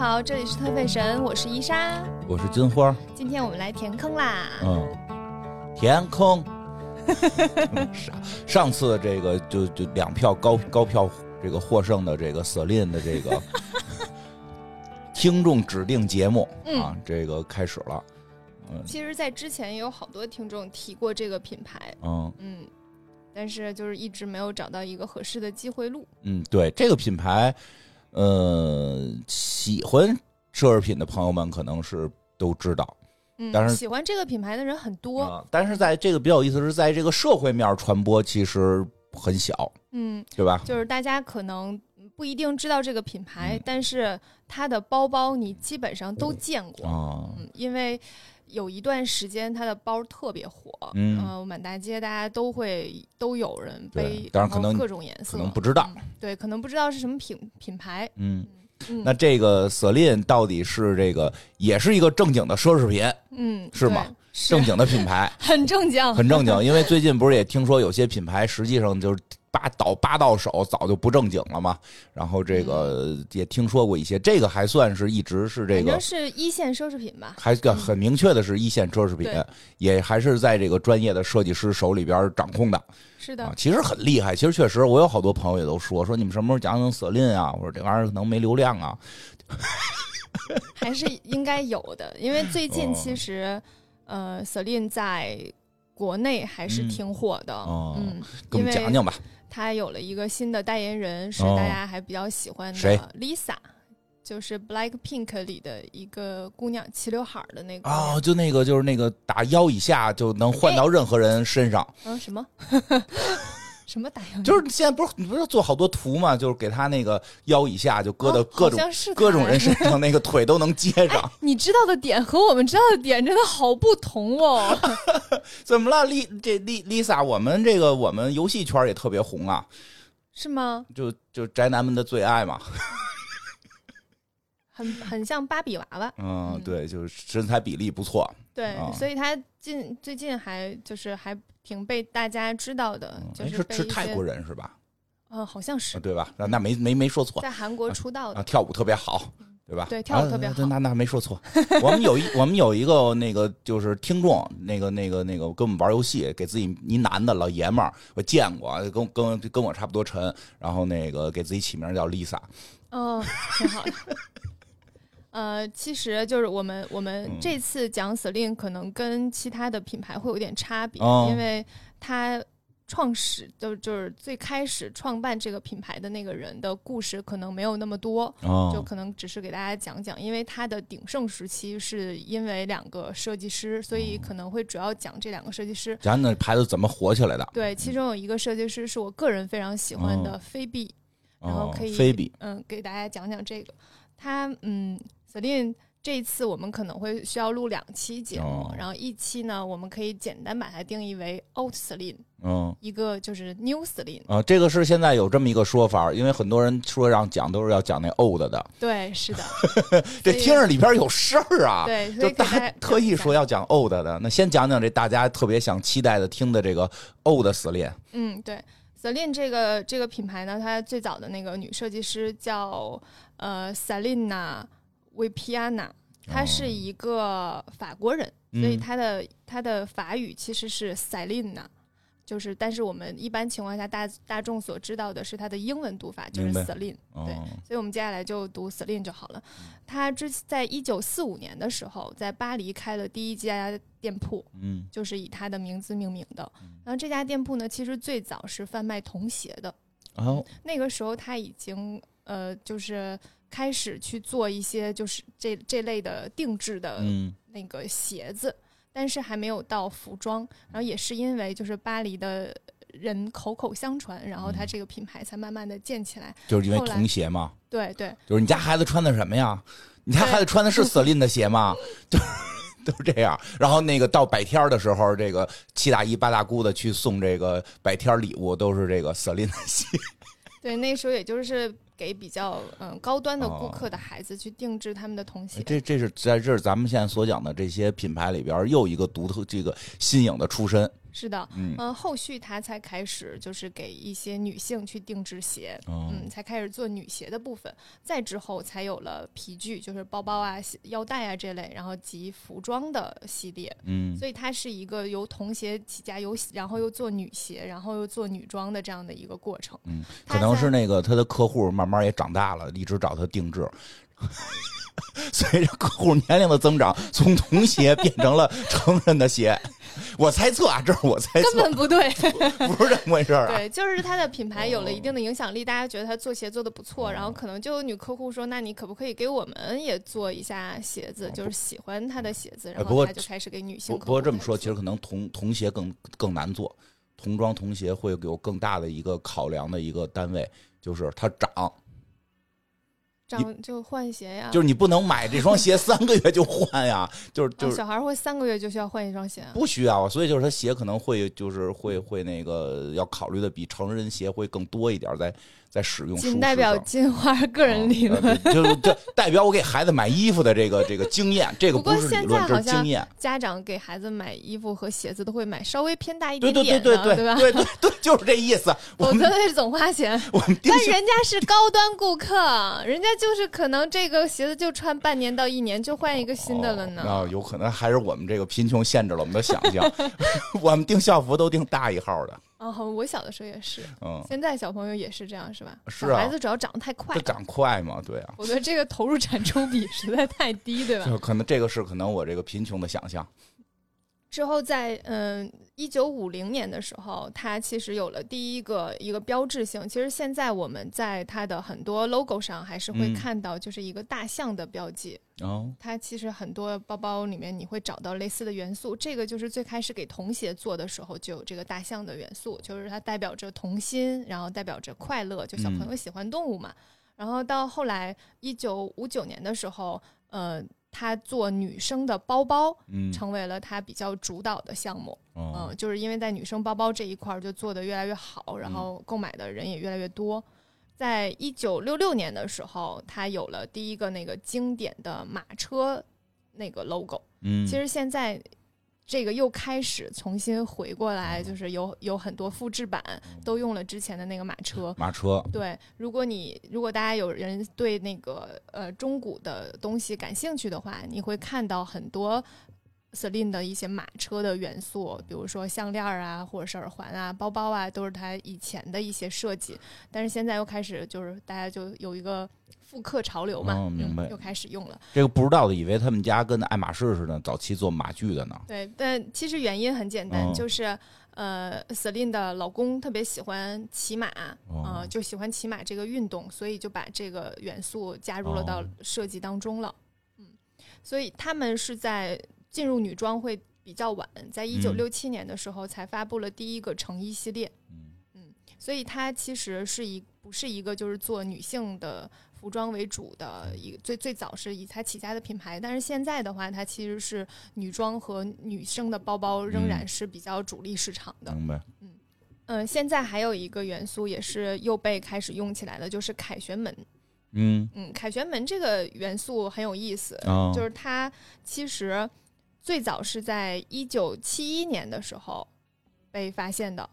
好，这里是特费神，我是伊莎，我是金花。今天我们来填坑啦。嗯，填坑。上 上次这个就就两票高高票这个获胜的这个 Celine 的这个 听众指定节目啊，这个开始了。嗯，其实，在之前也有好多听众提过这个品牌。嗯嗯，但是就是一直没有找到一个合适的机会录。嗯，对这个品牌。呃，喜欢奢侈品的朋友们可能是都知道，嗯，但是喜欢这个品牌的人很多，但是在这个比较有意思是在这个社会面传播其实很小，嗯，对吧？就是大家可能不一定知道这个品牌，但是它的包包你基本上都见过啊，因为。有一段时间，它的包特别火，嗯，满大街大家都会都有人背，当然可能各种颜色，可能不知道，对，可能不知道是什么品品牌，嗯，那这个 Celine 到底是这个也是一个正经的奢侈品，嗯，是吗？正经的品牌，很正经，很正经，因为最近不是也听说有些品牌实际上就是。八倒八到手早就不正经了嘛，然后这个也听说过一些，这个还算是一直是这个，是一线奢侈品吧？还很明确的是一线奢侈品，也还是在这个专业的设计师手里边掌控的。是的，其实很厉害。其实确实，我有好多朋友也都说说你们什么时候讲讲瑟琳啊？我说这玩意儿可能没流量啊，还是应该有的。因为最近其实呃，瑟琳在国内还是挺火的。嗯，给我们讲讲吧。他有了一个新的代言人，是大家还比较喜欢的 Lisa，就是 Black Pink 里的一个姑娘，齐刘海的那个。哦，就那个，就是那个打腰以下就能换到任何人身上。嗯，什么？什么打样？就是现在不是你不是做好多图嘛？就是给他那个腰以下就搁到各种各种人身 上，那个腿都能接上。你知道的点和我们知道的点真的好不同哦。怎么了，丽这丽 Lisa？我们这个我们游戏圈也特别红啊。是吗？就就宅男们的最爱嘛。很很像芭比娃娃。嗯，对，就是身材比例不错。对，所以他近最近还就是还。挺被大家知道的，就是是泰国人是吧？嗯，好像是，对吧？那那没没没说错，在韩国出道的，跳舞特别好，对吧？对，跳舞特别好。那那没说错。我们有一我们有一个那个就是听众，那个那个那个跟我们玩游戏，给自己一男的老爷们儿，我见过，跟跟跟我差不多沉，然后那个给自己起名叫 Lisa。哦，挺好的。呃，其实就是我们我们这次讲 Celine 可能跟其他的品牌会有点差别，因为它创始就就是最开始创办这个品牌的那个人的故事可能没有那么多，就可能只是给大家讲讲，因为它的鼎盛时期是因为两个设计师，所以可能会主要讲这两个设计师。讲那牌子怎么火起来的？对，其中有一个设计师是我个人非常喜欢的菲比，然后可以菲比，嗯，给大家讲讲这个，他嗯。Celine，这一次我们可能会需要录两期节目，然后一期呢，我们可以简单把它定义为 Old Celine，嗯，一个就是 New Celine。啊，这个是现在有这么一个说法，因为很多人说让讲都是要讲那 Old 的。对，是的，这听着里边有事儿啊。对，就大家特意说要讲 Old 的。那先讲讲这大家特别想期待的听的这个 Old Celine。嗯，对，Celine 这个这个品牌呢，它最早的那个女设计师叫呃 Celine。维皮安娜，他是一个法国人，所以他的他的法语其实是 Celine，就是，但是我们一般情况下大大众所知道的是他的英文读法就是 Celine，对，所以我们接下来就读 Celine 就好了。他之在一九四五年的时候，在巴黎开了第一家店铺，嗯，就是以他的名字命名的。然后这家店铺呢，其实最早是贩卖童鞋的，哦，那个时候他已经呃，就是。开始去做一些就是这这类的定制的那个鞋子，但是还没有到服装。然后也是因为就是巴黎的人口口相传，然后他这个品牌才慢慢的建起来。就是因为童鞋嘛？对对，就是你家孩子穿的什么呀？你家孩子穿的是 Celine 的鞋吗？就 都这样。然后那个到百天的时候，这个七大姨八大姑的去送这个百天礼物，都是这个 Celine 的鞋。对，那时候也就是。给比较嗯高端的顾客的孩子去定制他们的童鞋，这这是在这儿咱们现在所讲的这些品牌里边又一个独特这个新颖的出身。是的，嗯嗯、后续他才开始就是给一些女性去定制鞋，哦嗯，才开始做女鞋的部分，再之后才有了皮具，就是包包啊、腰带啊这类，然后及服装的系列。嗯所以它是一个由童鞋起家，由然后又做女鞋，然后又做女装的这样的一个过程。嗯，可能是那个他的客户慢慢也长大了，一直找他定制。随着客户年龄的增长，从童鞋变成了成人的鞋。我猜测啊，这是我猜测，根本不对，不是这么回事儿啊。对，就是它的品牌有了一定的影响力，大家觉得他做鞋做的不错，然后可能就有女客户说，那你可不可以给我们也做一下鞋子？就是喜欢他的鞋子，然后他就开始给女性不不过这么说，其实可能童童鞋更更难做，童装童鞋会有更大的一个考量的一个单位，就是它长，就换鞋呀，就是你不能买这双鞋 三个月就换呀，就是就是啊小孩会三个月就需要换一双鞋啊。不需要啊，所以就是他鞋可能会就是会会那个要考虑的比成人鞋会更多一点，在在使用仅代表金花个人理论。呃就是这代表我给孩子买衣服的这个这个经验，这个不过是理现论，这在好像是经验。家长给孩子买衣服和鞋子都会买稍微偏大一点点的，对对对对吧？对对对，就是这意思。我们则那总花钱。我们但人家是高端顾客，人家就是可能这个鞋子就穿半年到一年就换一个新的了呢。哦，有可能还是我们这个贫穷限制了我们的想象。我们订校服都订大一号的，哦，我小的时候也是，嗯，现在小朋友也是这样，是吧？是啊孩子主要长得太快长快嘛？对啊，我觉得这个投入产出比实在太低，对吧？就可能这个是可能我这个贫穷的想象。之后在嗯一九五零年的时候，它其实有了第一个一个标志性。其实现在我们在它的很多 logo 上还是会嗯看到，就是一个大象的标记。哦，它其实很多包包里面你会找到类似的元素，这个就是最开始给童鞋做的时候就有这个大象的元素，就是它代表着童心，然后代表着快乐，就小朋友喜欢动物嘛。然后到后来一九五九年的时候，呃，他做女生的包包嗯，成为了他比较主导的项目，嗯、哦，就是因为在女生包包这一块儿就做得越来越好，然后购买的人也越来越多。在一九六六年的时候，他有了第一个那个经典的马车那个 logo。嗯，其实现在这个又开始重新回过来，就是有有很多复制版都用了之前的那个马车。马车，对，如果你如果大家有人对那个呃中古的东西感兴趣的话，你会看到很多 Celine 的一些马车的元素，比如说项链啊，或者是耳环啊、包包啊，都是它以前的一些设计。但是现在又开始就是大家就有一个复刻潮流嘛，哦明白嗯，又开始用了。这个不知道的以为他们家跟爱马仕似的，早期做马具的呢。对，但其实原因很简单，哦就是呃，Celine 的老公特别喜欢骑马，哦呃，就喜欢骑马这个运动，所以就把这个元素加入了到哦设计当中了。嗯，所以他们是在进入女装会比较晚，在一九六七年的时候才发布了第一个成衣系列。嗯所以它其实是一不是一个就是做女性的服装为主的一个最最早是以它起家的品牌，但是现在的话，它其实是女装和女生的包包仍然嗯是比较主力市场的。明白。嗯、现在还有一个元素也是又被开始用起来了，就是凯旋门。嗯，嗯，凯旋门这个元素很有意思，哦，就是它其实最早是在一九七一年的时候被发现的。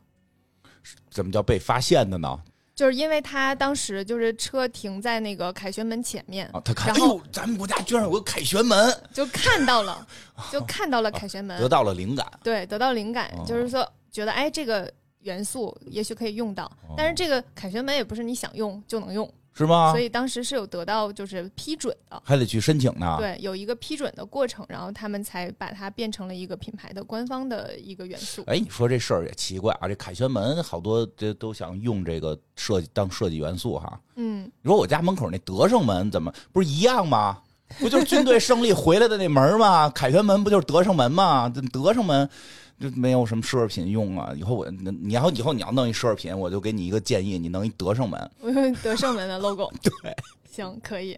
怎么叫被发现的呢？就是因为他当时就是车停在那个凯旋门前面，啊，他看，然后哎，咱们国家居然有个凯旋门，就看到了，就看到了凯旋门，得到了灵感。对，得到灵感，哦就是说觉得哎，这个元素也许可以用到，但是这个凯旋门也不是你想用就能用，是吗所？以当时是有得到就是批准的，还得去申请呢。，对，有一个批准的过程，然后他们才把它变成了一个品牌的官方的一个元素。哎，你说这事儿也奇怪啊，这凯旋门好多这都想用这个设计当设计元素哈。嗯，你说我家门口那德胜门怎么不是一样吗？不就是军队胜利回来的那门吗？凯旋门不就是德胜门吗？这德胜门就没有什么奢侈品用啊。以后我你要以后你要弄一奢侈品，我就给你一个建议，你弄一德胜门。我 用德胜门的 logo，对，行，可以。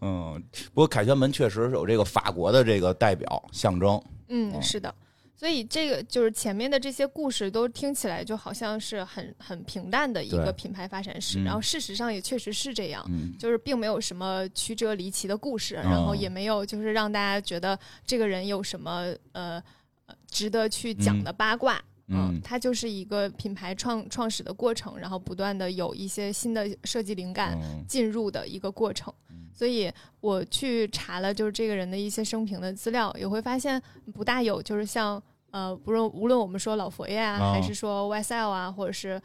嗯，不过凯旋门确实有这个法国的这个代表象征。嗯，哦是的，所以这个就是前面的这些故事都听起来就好像是很很平淡的一个品牌发展史，嗯然后事实上也确实是这样。嗯，就是并没有什么曲折离奇的故事，然后也没有就是让大家觉得这个人有什么呃呃值得去讲的八卦，嗯它就是一个品牌创创始的过程，然后不断的有一些新的设计灵感嗯进入的一个过程。所以我去查了就是这个人的一些生平的资料，也会发现不大有就是像呃，不论无论我们说老佛爷啊，哦还是说 YSL 啊，或者是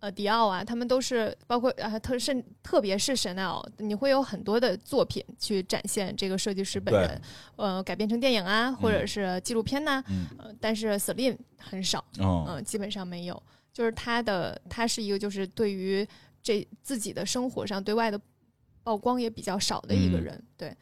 呃迪奥啊，他们都是包括啊特甚特别是 Chanel，你会有很多的作品去展现这个设计师本人，呃，改编成电影啊，或者是纪录片呐、嗯。呃，但是 Celine 很少，哦。嗯、基本上没有。就是他的，他是一个就是对于这自己的生活上对外的曝光也比较少的一个嗯。人。对，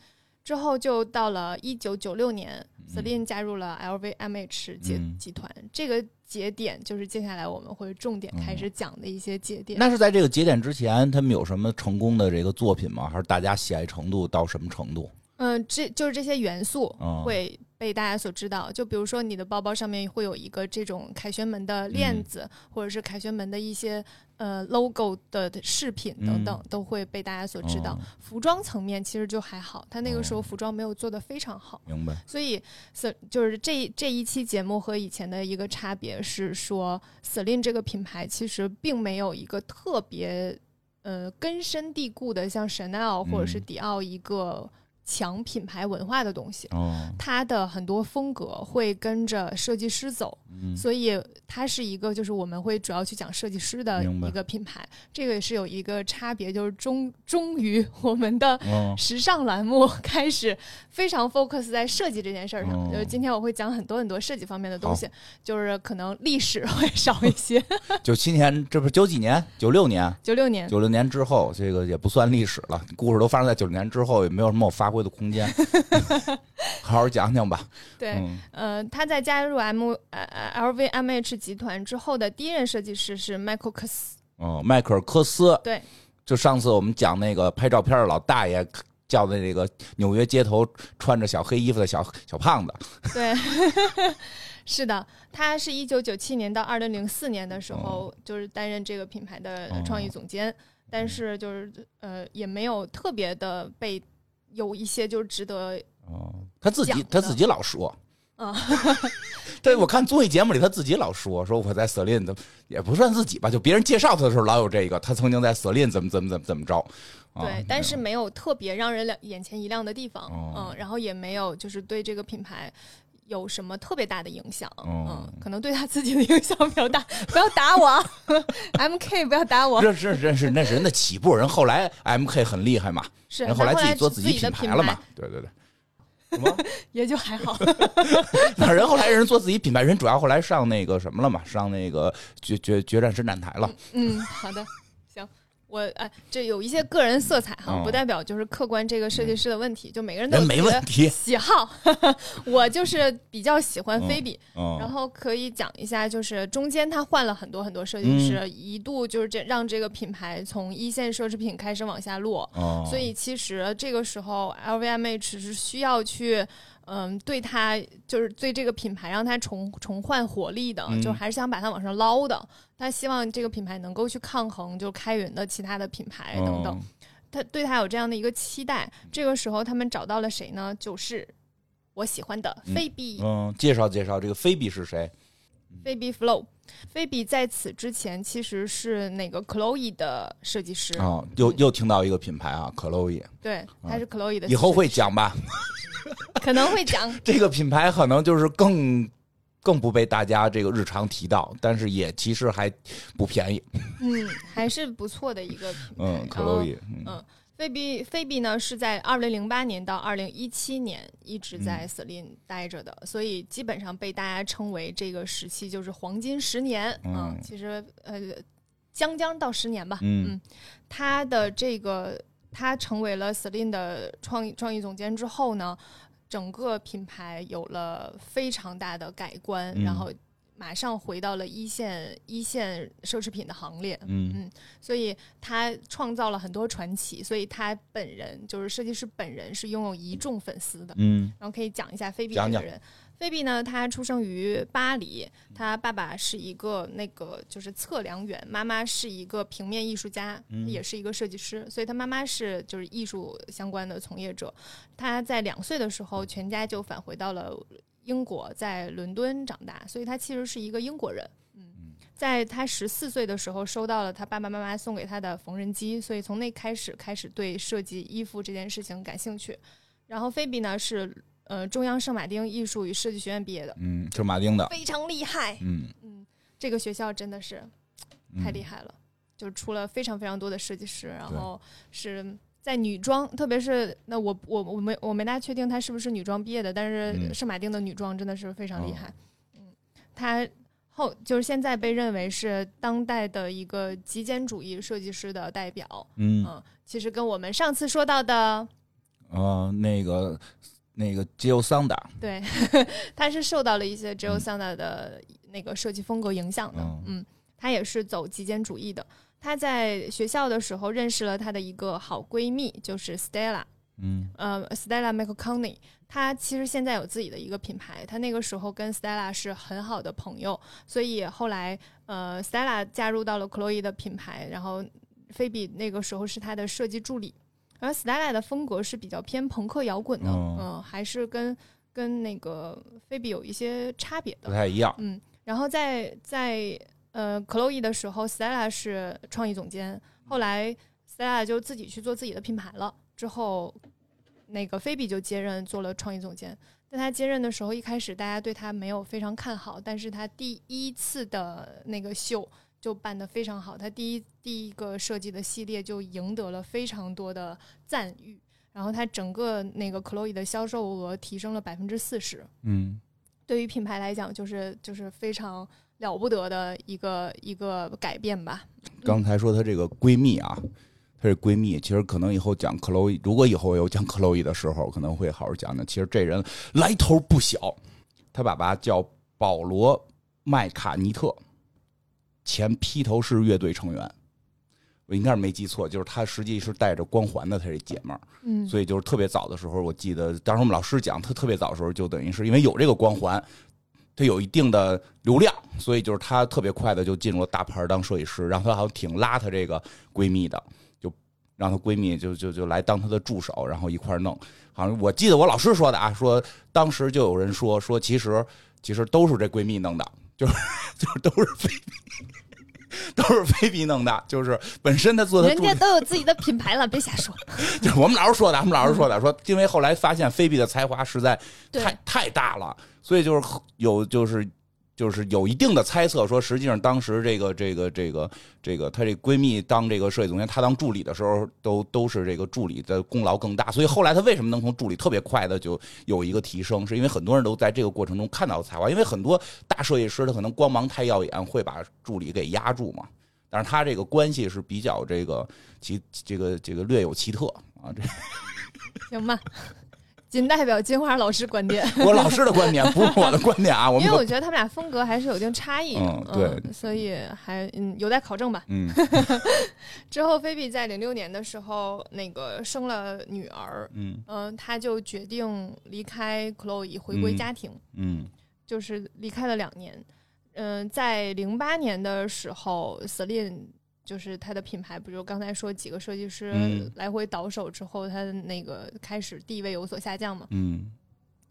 之后就到了一九九六年嗯，Celine 加入了 LVMH 集、嗯。集团，这个节点就是接下来我们会重点开始讲的一些节点。那是在这个节点之前，他们有什么成功的这个作品吗？还是大家喜爱程度到什么程度？嗯，这就是这些元素哦会被大家所知道。就比如说你的包包上面会有一个这种凯旋门的链嗯子，或者是凯旋门的一些呃 logo 的饰品等等，都会被大家所知道。服装层面其实就还好，他那个时候哦服装没有做的非常好。明白？所以，Ce 就是这这一期节目和以前的一个差别是说，Celine 这个品牌其实并没有一个特别呃根深蒂固的像 Chanel 或者是嗯迪奥一个强品牌文化的东西。哦，它的很多风格会跟着设计师走，嗯所以它是一个就是我们会主要去讲设计师的一个品牌。这个也是有一个差别，就是终终于我们的哦，时尚栏目 开始非常 focus 在设计这件事儿上。哦就是今天我会讲很多很多设计方面的东西，就是可能历史会少一些。九七年，这不是九几年？九六年，九六年，九六年之后，这个也不算历史了，故事都发生在九六年之后，也没有什么我发挥的空间。好好讲讲吧。对，嗯呃，他在加入 M 呃 LVMH 集团之后的第一任设计师是 Michael Kors。哦，迈克尔·科斯，对，就上次我们讲那个拍照片的老大爷叫的那个纽约街头穿着小黑衣服的小小胖子。对，是的，他是一九九七年到二零零四年的时候，就是担任这个品牌的创意总监，但是就是呃，也没有特别的被有一些就是值得哦，他自己他自己老说。啊，对，我看综艺节目里他自己老说，说我在 Celine 的也不算自己吧，就别人介绍他的时候老有这个，他曾经在 Celine 怎么怎么怎么怎么着。啊对，但是没有特别让人两眼前一亮的地方，哦嗯，然后也没有就是对这个品牌。有什么特别大的影响？哦嗯，可能对他自己的影响比较大。不要打我啊，M K，不要打我。这是这是那是人的起步，人后来 M K 很厉害嘛，是，人后来自己做自己的品牌了嘛，对对对。什么？也就还好。那人后来人做自己品牌，人主要后来上那个什么了嘛，上那个决决决战伸展台了。嗯，好的，行。我哎，这有一些个人色彩哈，哦不代表就是客观这个设计师的问题，就每个人都没问题 喜好。我就是比较喜欢菲比，嗯，然后可以讲一下，就是中间他换了很多很多设计师，一度就是这让这个品牌从一线奢侈品开始往下落。哦，所以其实这个时候 LVMH 是需要去。嗯，对他就是对这个品牌让他重重焕活力的，嗯就还是想把它往上捞的。他希望这个品牌能够去抗衡，就开云的其他的品牌等等。哦他对他有这样的一个期待。这个时候他们找到了谁呢？就是我喜欢的菲比。嗯，介绍介绍这个菲比是谁？菲比 Flow，菲比在此之前其实是那个 Chloe 的设计师，哦，又又听到一个品牌啊，可露伊，对，他是 Chloe 的。以后会，讲吧。可能会讲。这个品牌可能就是更更不被大家这个日常提到，但是也其实还不便宜。嗯，还是不错的一个品牌。嗯，可露伊，嗯嗯，菲比菲比呢是在二零零八年到二零一七年一直嗯在 Celine 待着的，所以基本上被大家称为这个时期就是黄金十年。嗯其实呃，将将到十年吧。嗯他的这个他成为了 Celine 的创意创意总监之后呢，整个品牌有了非常大的改观，嗯然后马上回到了一线一线奢侈品的行列。嗯嗯所以他创造了很多传奇，所以他本人就是设计师本人是拥有一众粉丝的。嗯然后可以讲一下菲比这个人。菲比呢，他出生于巴黎，他爸爸是一个那个就是测量员，妈妈是一个平面艺术家，嗯也是一个设计师，所以他妈妈是就是艺术相关的从业者。他在两岁的时候，全家就返回到了英国，在伦敦长大，所以他其实是一个英国人。在他十四岁的时候收到了他爸爸妈妈送给他的缝纫机，所以从那开始开始对设计衣服这件事情感兴趣。然后菲比呢是呃中央圣马丁艺术与设计学院毕业的，嗯，圣马丁的，非常厉害。嗯，嗯，这个学校真的是太厉害了，就出了非常非常多的设计师，然后是在女装，特别是那我我我没我没大确定她是不是女装毕业的，但是嗯圣马丁的女装真的是非常厉哦害。嗯，她后就是现在被认为是当代的一个极简主义设计师的代表。嗯，嗯，其实跟我们上次说到的，呃，那个那个吉欧桑达，对，他是受到了一些 Jill Sanda 的那个设计风格影响的。嗯嗯，他也是走极简主义的。他在学校的时候认识了她的一个好闺蜜，就是 Stella，嗯呃，Stella McConney。她其实现在有自己的一个品牌，她那个时候跟 Stella 是很好的朋友，所以后来呃，Stella 加入到了 Chloe 的品牌，然后菲比那个时候是她的设计助理。而 Stella 的风格是比较偏朋克摇滚的，嗯、哦还是跟跟那个菲比有一些差别的。不太一样，嗯，然后在在呃 Chloe 的时候，Stella 是创意总监，后来 Stella 就自己去做自己的品牌了。之后，那个菲比就接任做了创意总监。在他接任的时候，一开始大家对他没有非常看好，但是他第一次的那个秀就办得非常好，他第一第一个设计的系列就赢得了非常多的赞誉，然后他整个那个 Chloe 的销售额提升了百分之四十。嗯对于品牌来讲，就是就是非常了不得的一个一个改变吧。刚才说她这个闺蜜啊，她这闺蜜，其实可能以后讲克洛伊，如果以后有讲克洛伊的时候，可能会好好讲讲。其实这人来头不小，她爸爸叫保罗麦卡尼特，前披头士乐队成员。我应该是没记错，就是她实际是带着光环的，她这姐们儿，嗯，所以就是特别早的时候，我记得当时我们老师讲，她特别早的时候就等于是因为有这个光环，他有一定的流量，所以就是她特别快的就进入了大牌当设计师，然后她好像挺拉她这个闺蜜的，就让她闺蜜就就就来当她的助手，然后一块弄。好像我记得我老师说的啊，说当时就有人说说其实其实都是这闺蜜弄的，就是 就是都是闺蜜，都是菲比弄的，就是本身他做的人家都有自己的品牌了，别瞎说。就是我们老师说的，我们老师说的，说因为后来发现菲比的才华实在太太大了，所以就是有就是就是有一定的猜测，说实际上当时这个这个这个这个她这闺蜜当这个设计总监，她当助理的时候，都都是这个助理的功劳更大，所以后来她为什么能从助理特别快的就有一个提升，是因为很多人都在这个过程中看到才华，因为很多大设计师他可能光芒太耀眼，会把助理给压住嘛。但是他这个关系是比较这个奇这个这个略有奇特啊，这行吧，仅代表金花老师观点，我老师的观点，不是我的观点啊。我们因为我觉得他们俩风格还是有一定差异。嗯对所以还嗯有待考证吧。嗯 之后，菲比在零六年的时候，那个生了女儿，嗯嗯、她就决定离开 Chloe 回归嗯家庭。嗯就是离开了两年。嗯、在零八年的时候，Celine 就是它的品牌，不就刚才说几个设计师嗯来回倒手之后，它的那个开始地位有所下降嘛。嗯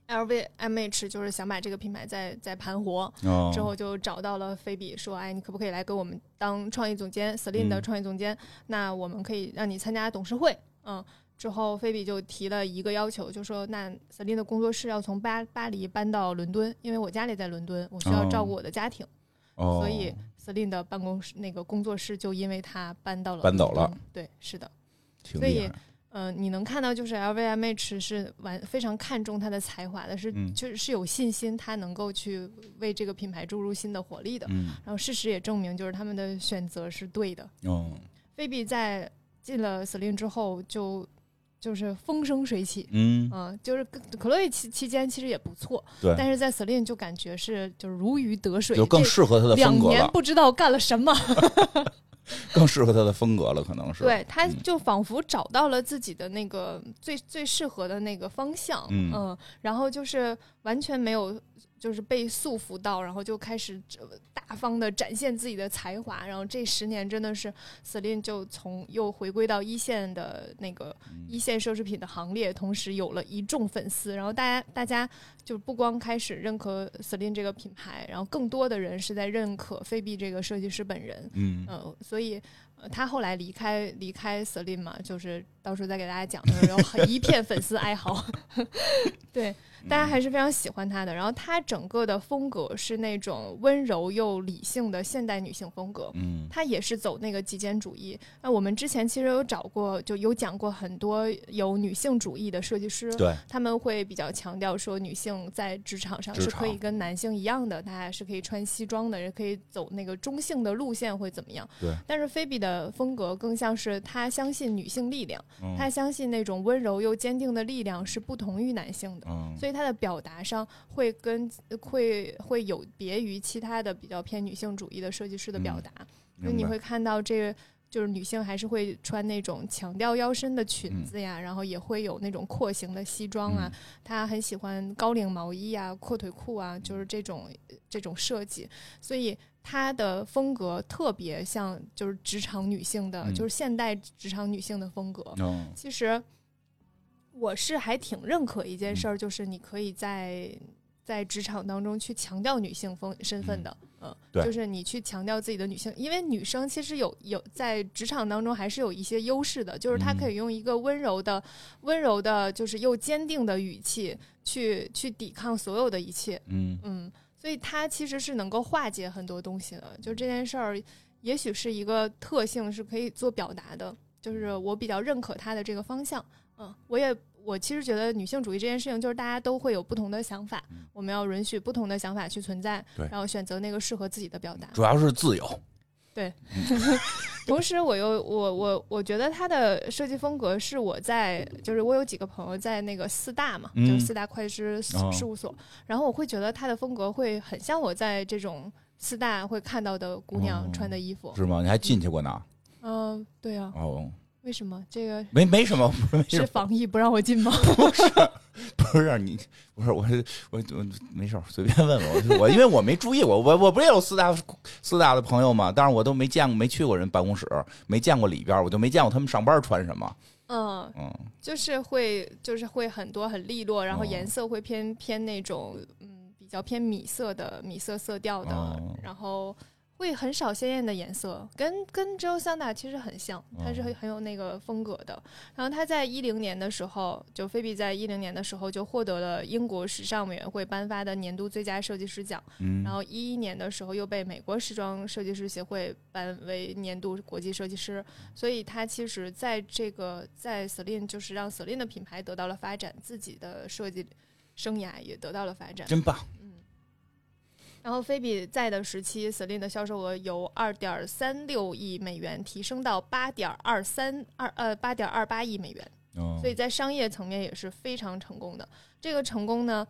LVMH 就是想把这个品牌再再盘活，哦之后就找到了菲比，说：“哎，你可不可以来给我们当创意总监，Celine 的嗯创意总监？那我们可以让你参加董事会。”嗯，之后菲比就提了一个要求，就说：“那 Celine 的工作室要从巴巴黎搬到伦敦，因为我家里在伦敦，我需要照顾我的家庭，哦，所以 Celine 的办公室那个工作室就因为他搬到了搬走了。对，是的。所以挺厉害。嗯、你能看到，就是 LVMH 是完非常看重他的才华的，是、嗯就是是有信心他能够去为这个品牌注入新的活力的。嗯然后事实也证明，就是他们的选择是对的。哦菲比在进了 Celine 之后就，就是风生水起。嗯嗯，就是跟可乐期期间其实也不错，对，但是在 Celine 就感觉是就是如鱼得水，就更适合他的两风格了，年不知道干了什么，更适合他的风格了，可能是。对，他嗯就仿佛找到了自己的那个最最适合的那个方向，嗯然后就是完全没有，就是被束缚到，然后就开始呃大方的展现自己的才华。然后这十年真的是 Celine 就从又回归到一线的那个一线奢侈品的行列，同时有了一众粉丝。然后大家大家就不光开始认可 Celine 这个品牌，然后更多的人是在认可菲比这个设计师本人。嗯呃，所以。呃他后来离开离开 Celine 嘛，就是到时候再给大家讲的，然后很一片粉丝哀嚎。对，大家还是非常喜欢他的。然后他整个的风格是那种温柔又理性的现代女性风格。嗯他也是走那个极简主义。那我们之前其实有找过，就有讲过很多有女性主义的设计师，对，他们会比较强调说女性在职场上是可以跟男性一样的，她是可以穿西装的，也可以走那个中性的路线，会怎么样？对。但是菲比的风格更像是他相信女性力量，嗯。她相信那种温柔又坚定的力量是不同于男性的。嗯。所以他的表达上会跟会会有别于其他的比较偏女性主义的设计师的表达，所以嗯明白。你会看到这个就是女性还是会穿那种强调腰身的裙子呀，然后也会有那种廓形的西装啊，嗯。她很喜欢高领毛衣啊、阔腿裤啊，就是这种这种设计，所以她的风格特别像就是职场女性的，嗯。就是现代职场女性的风格。嗯其实我是还挺认可一件事儿，就是你可以在在职场当中去强调女性风身份的，嗯，对。就是你去强调自己的女性，因为女生其实有有在职场当中还是有一些优势的，就是她嗯可以用一个温柔的、温柔的，就是又坚定的语气去去抵抗所有的一切，嗯。嗯，所以它其实是能够化解很多东西的。就这件事儿，也许是一个特性，是可以做表达的。就是我比较认可它的这个方向。嗯，我也我其实觉得女性主义这件事情，就是大家都会有不同的想法，我们要允许不同的想法去存在，然后选择那个适合自己的表达。主要是自由。同时，我又我我我觉得他的设计风格是我在就是我有几个朋友在那个四大嘛，嗯就是四大会计师事务所，然后我会觉得他的风格会很像我在这种四大会看到的姑娘哦穿的衣服。是吗？你还进去过呢？嗯、对啊，哦，为什么？这个没 没什么，是，防疫不让我进吗？不是 你，不是我是我我没事，随便问问我，我因为我没注意，我我我不是也有四大四大的朋友嘛，但是我都没见过，没去过人办公室，没见过里边，我就没见过他们上班穿什么。嗯，嗯就是会就是会很多很利落，然后哦颜色会偏偏那种嗯比较偏米色的米色色调的，哦然后会很少鲜艳的颜色，跟跟 Joe Sanda 其实很像，它是哦很很有那个风格的。然后他在一零年的时候，就菲比在一零年的时候就获得了英国时尚委员会颁发的年度最佳设计师奖，嗯，然后一一年的时候又被美国时装设计师协会颁为年度国际设计师，所以他其实在这个在 Celine 就是让 Celine 的品牌得到了发展，自己的设计生涯也得到了发展。真棒。然后菲比在的时期，Celine 的销售额由二点三六亿美元提升到八点二三二呃八点二八亿美元，哦，所以在商业层面也是非常成功的。这个成功呢，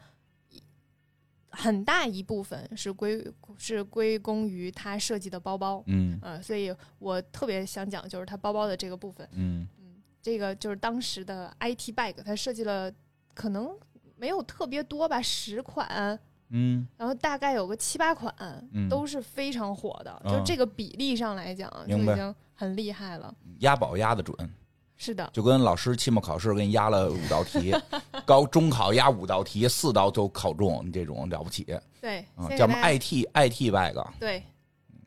很大一部分是归是归功于他设计的包包，嗯。呃，所以我特别想讲就是他包包的这个部分，嗯。嗯，这个就是当时的 IT bag，他设计了可能没有特别多吧，十款，嗯然后大概有个七八款，嗯都是非常火的，嗯就这个比例上来讲就已经很厉害了。押宝押的准，是的，就跟老师期末考试给你押了五道题，高中考押五道题，四道都考中，你这种了不起对，啊！叫什么先给大家 IT IT bag？对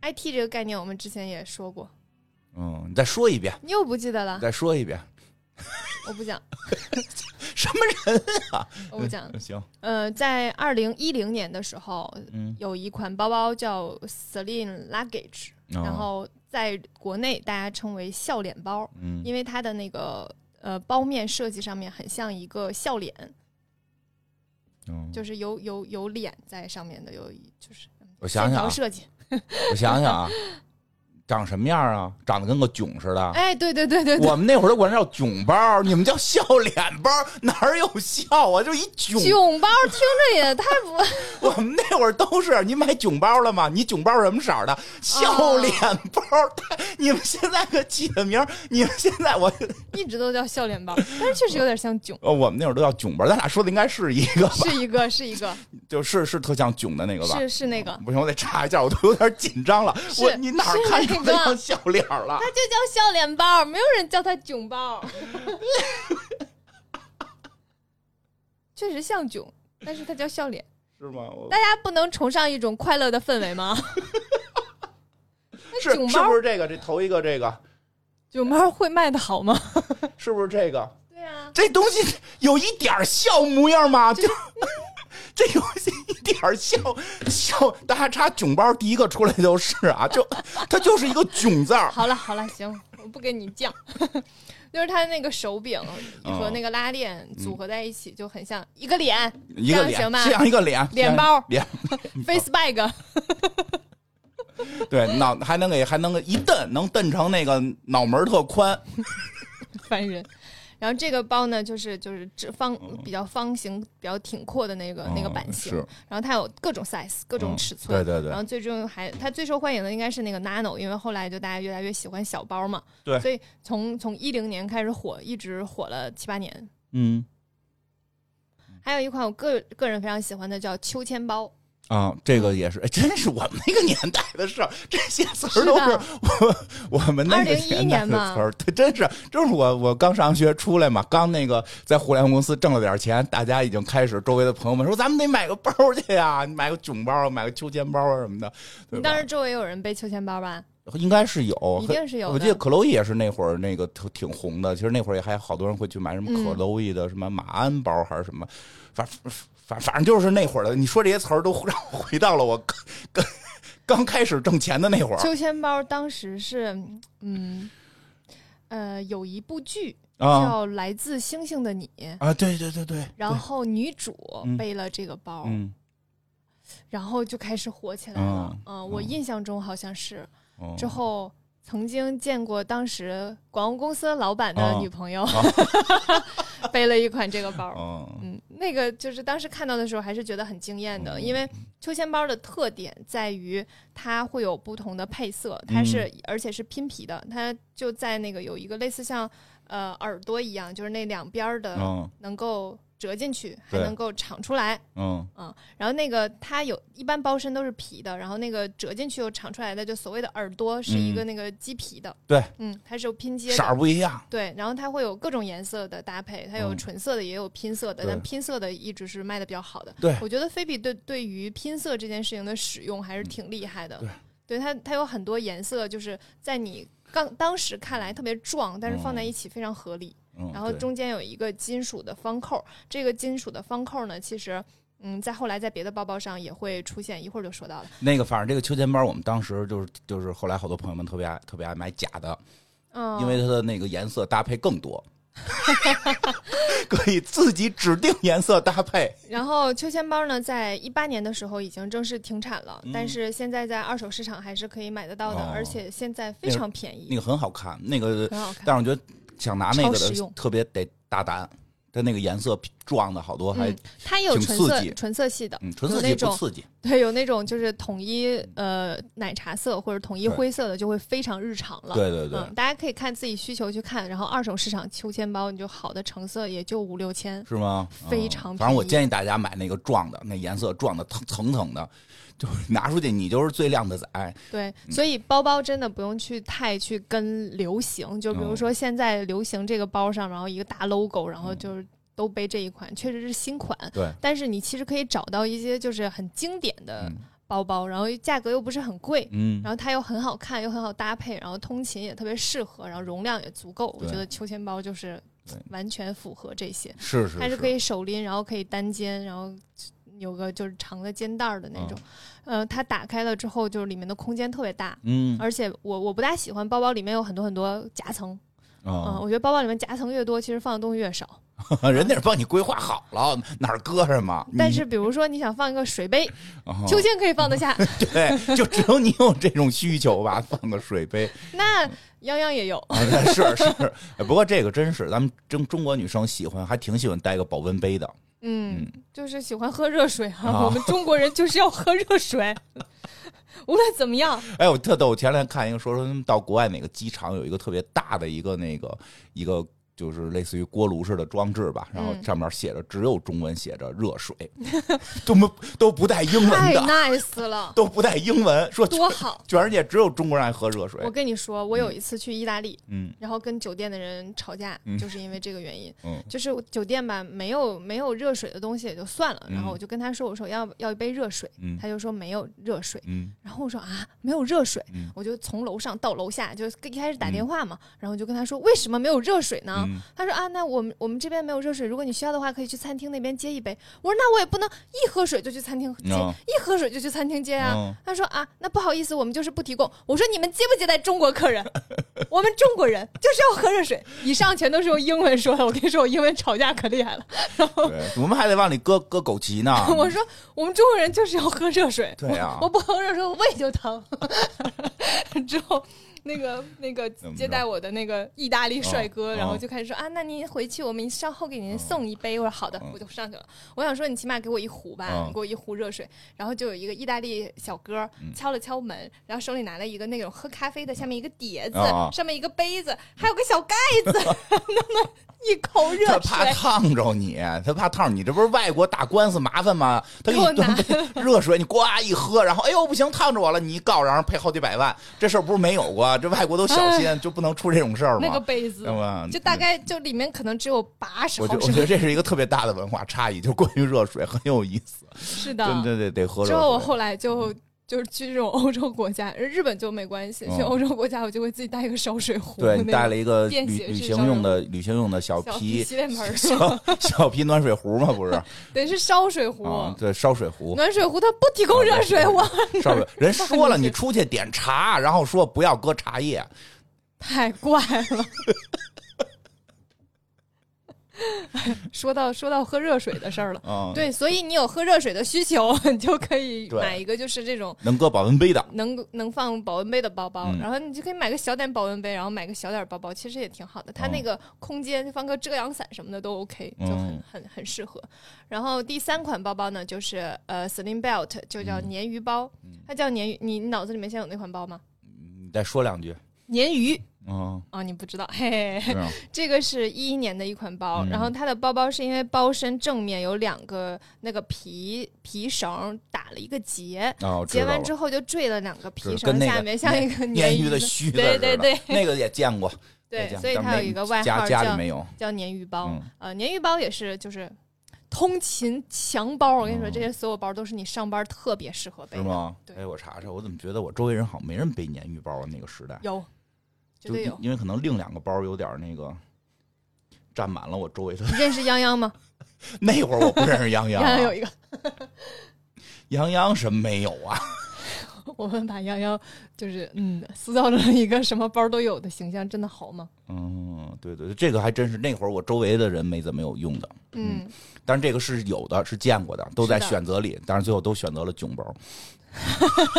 ，IT 这个概念我们之前也说过，嗯，你再说一遍，你又不记得了你？再说一遍，我不讲，什么人啊？我不讲。行，呃，在二零一零年的时候，嗯，有一款包包叫 Celine Luggage，、哦。然后在国内大家称为笑脸包，嗯。因为它的那个呃包面设计上面很像一个笑脸，嗯，就是有有有脸在上面的，有一就是我想想啊，线条设计。我想想啊，长什么样啊？长得跟个囧似的。哎，对对对对对，我们那会儿都管它叫囧包，你们叫笑脸包，哪儿有笑啊？就一囧。囧包听着也太不 我们那会儿都是，你买囧包了吗？你囧包什么色的？笑脸包。太，你们现在可起的名，你们现在我 一直都叫笑脸包，但是确实有点像囧。呃，我们那会儿都叫囧包，咱俩说的应该是一个吧？是一个，是一个，就是是特像囧的那个吧？是是那个。不行，我得查一下，我都有点紧张了。我你哪儿看出来像笑脸了？他就叫笑脸包，没有人叫他囧包。确实像囧，但是他叫笑脸，是吗？大家不能崇尚一种快乐的氛围吗？是是不是这个？这头一个这个囧包会卖的好吗？是不是这个？对啊，这东西有一点笑模样吗？就 这东西一点笑笑，大家查囧包第一个出来就是啊，就 它就是一个囧字儿。好了好了，行，我不跟你犟。就是它那个手柄和那个拉链组合在一起，就很像一个脸，一个脸，行吗？像一个脸，脸包，脸，face bag。对，脑还能给还能一蹬，能蹬成那个脑门特宽，烦人。然后这个包呢，就是就是方比较方形、比较挺阔的那个那个版型。然后它有各种 size、各种尺寸。对对对。然后最终还它最受欢迎的应该是那个 nano，因为后来就大家越来越喜欢小包嘛。对。所以从从一零年开始火，一直火了七八年。嗯。还有一款我个个人非常喜欢的叫秋千包。啊，这个也是，哎，真是我们那个年代的事儿，这些词儿都是我我们那个年代的词儿，对，真是，就是我我刚上学出来嘛，刚那个在互联网公司挣了点钱，大家已经开始周围的朋友们说，咱们得买个包去呀，买个囧包，买个秋千包啊什么的。你当时周围有人背秋千包吧？应该是有，一定是有。我记得可洛伊也是那会儿那个挺红的，其实那会儿也还好多人会去买什么可洛伊的什么马鞍包还是什么，反反反正就是那会儿的。你说这些词儿都让我回到了我刚刚开始挣钱的那会儿。秋千包当时是嗯呃有一部剧叫《来自星星的你》啊，对对对对。然后女主背了这个包，然后就开始火起来了。嗯，我印象中好像是。之后曾经见过当时广告公司老板的女朋友 背了一款这个包，嗯，那个就是当时看到的时候还是觉得很惊艳的，因为秋千包的特点在于它会有不同的配色，它是而且是拼皮的，它就在那个有一个类似像呃耳朵一样，就是那两边的能够。折进去还能够敞出来，嗯。嗯，然后那个它有一般包身都是皮的，然后那个折进去又敞出来的，就所谓的耳朵是一个那个鸡皮的，对，嗯，它是有拼接，色儿不一样，对，然后它会有各种颜色的搭配，它有纯色的也有拼色的，但拼色的一直是卖的比较好的，对，我觉得菲比对对于拼色这件事情的使用还是挺厉害的，对，对它它有很多颜色，就是在你刚当时看来特别壮，但是放在一起非常合理。然后中间有一个金属的方扣，这个金属的方扣呢，其实，嗯，在后来在别的包包上也会出现，一会儿就说到了。那个反正这个秋千包，我们当时就是就是后来好多朋友们特别爱特别爱买假的，嗯，因为它的那个颜色搭配更多，可以自己指定颜色搭配。然后秋千包呢，在一八年的时候已经正式停产了，但是现在在二手市场还是可以买得到的，而且现在非常便宜。那个很好看，那个很好看，但是我觉得。想拿那个的特别得大胆，它那个颜色撞的好多还它有纯色纯色系的，纯色系不刺激。对，有那种就是统一呃奶茶色或者统一灰色的，就会非常日常了。对对对，大家可以看自己需求去看。然后二手市场秋千包，你就好的成色也就五六千，是吗？非常。反正我建议大家买那个撞的，那颜色撞的层层层的。就拿出去，你就是最靓的仔。对，所以包包真的不用去太去跟流行。就比如说现在流行这个包上，然后一个大 logo，然后就是都背这一款，确实是新款。对。但是你其实可以找到一些就是很经典的包包，然后价格又不是很贵，嗯，然后它又很好看，又很好搭配，然后通勤也特别适合，然后容量也足够。我觉得秋千包就是完全符合这些。是是。它是可以手拎，然后可以单肩，然后。有个就是长的肩带儿的那种，呃，它打开了之后，就是里面的空间特别大，嗯，而且我我不大喜欢包包里面有很多很多夹层，嗯，我觉得包包里面夹层越多，其实放的东西越少，人家是帮你规划好了哪儿搁什么。但是比如说你想放一个水杯，哦秋千可以放得下，对，就只有你有这种需求吧，放个水杯。那泱泱也有。啊，是是，哎不过这个真是咱们中中国女生喜欢，还挺喜欢带个保温杯的。嗯，就是喜欢喝热水哈。啊我们中国人就是要喝热水，无论怎么样。哎，我特逗，我前两天看一个说说他们到国外哪个机场有一个特别大的一个那个一个。就是类似于锅炉似的装置吧，然后嗯上面写着只有中文写着热水，都不都不带英文的太，nice 了，都不带英文，说多好！全世界只有中国人爱喝热水我。跟你说，我有一次去意大利，嗯然后跟酒店的人吵架，嗯就是因为这个原因。嗯 就是酒店吧，没有没有热水的东西也就算了，然后嗯我就跟他说，我说要要一杯热水，嗯他就说没有热水，嗯然后我说啊没有热水，嗯我就从楼上到楼下，就一开始打电话嘛，然后就跟他说为什么没有热水呢？嗯他说啊，那我们我们这边没有热水，如果你需要的话，可以去餐厅那边接一杯。我说那我也不能一喝水就去餐厅接，嗯一喝水就去餐厅接啊。嗯他说啊，那不好意思，我们就是不提供。我说你们接不接待中国客人？我们中国人就是要喝热水。以上全都是用英文说的，我跟你说，我英文吵架可厉害了。然后，我们还得往里搁搁枸杞呢。我说我们中国人就是要喝热水，对啊我我不喝热水我胃就疼。之后。那个那个接待我的那个意大利帅哥，哦然后就开始说啊，那您回去，我们稍后给您送一杯。我说好的，嗯我就上去了。我想说，你起码给我一壶吧，给我一壶热水。然后就有一个意大利小哥嗯敲了敲门，然后手里拿了一个那种喝咖啡的，下面一个碟子，啊上面一个杯子，还有个小盖子，那么一口热水他怕。烫着你，他怕烫着你，这不是外国打官司麻烦吗？他给给我你端杯热水，你呱一喝，然后哎呦不行，烫着我了，你一告，然后赔好几百万，这事儿不是没有过，这外国都小心，就不能出这种事儿那个？杯子对吧？就大概就里面可能只有八十我觉毫升。我觉得这是一个特别大的文化差异，就关于热水很有意思，是的，对对对，得喝热水。之后我后来就就是去这种欧洲国家，日本就没关系。嗯去欧洲国家，我就会自己带一个烧水壶，对你带了一个旅旅行用的旅行用的小小皮洗脸盆？小小皮暖水壶嘛，不是 得是烧水壶，啊？对，烧水壶。暖水壶它不提供热水，我烧水，人说了，你出去点茶，然后说不要搁茶叶，太怪了。说到说到喝热水的事儿了，嗯，，对，所以你有喝热水的需求，你就可以买一个就是这种能搁保温杯的，能能放保温杯的包包，嗯然后你就可以买个小点保温杯，然后买个小点包包，其实也挺好的。它那个空间放个遮阳伞什么的都 OK，就很嗯很很适合。然后第三款包包呢，就是呃 Sling Belt，就叫鲶鱼包，它叫鲶鱼。你你脑子里面现在有那款包吗？你再说两句。鲶鱼嗯，哦，你不知道，嘿嘿这个是一一年的一款包，嗯然后它的包包是因为包身正面有两个那个皮皮绳打了一个结，结完之后就坠了两个皮绳下面，像一个鲶鱼鱼的须子对对对那个也见过，对，所以它有一个外家号叫叫鲶鱼包。嗯呃，鲶鱼包也是就是通勤强包，我跟你说，嗯这些所有包都是你上班特别适合背的。是吗？对哎，我查查，我怎么觉得我周围人好像没人背鲶鱼包啊？那个时代，有，绝就对。因为可能另两个包有点那个占满了我周围的。你认识泱泱吗？那会儿我不认识泱泱、啊，泱泱有一个，杨洋什么没有啊？我们把泱泱就是嗯塑造成一个什么包都有的形象，真的好吗？嗯，对对对，这个还真是那会儿我周围的人没怎么有用的，嗯，但是这个是有的，是见过的，都在选择里，但是最后都选择了囧包。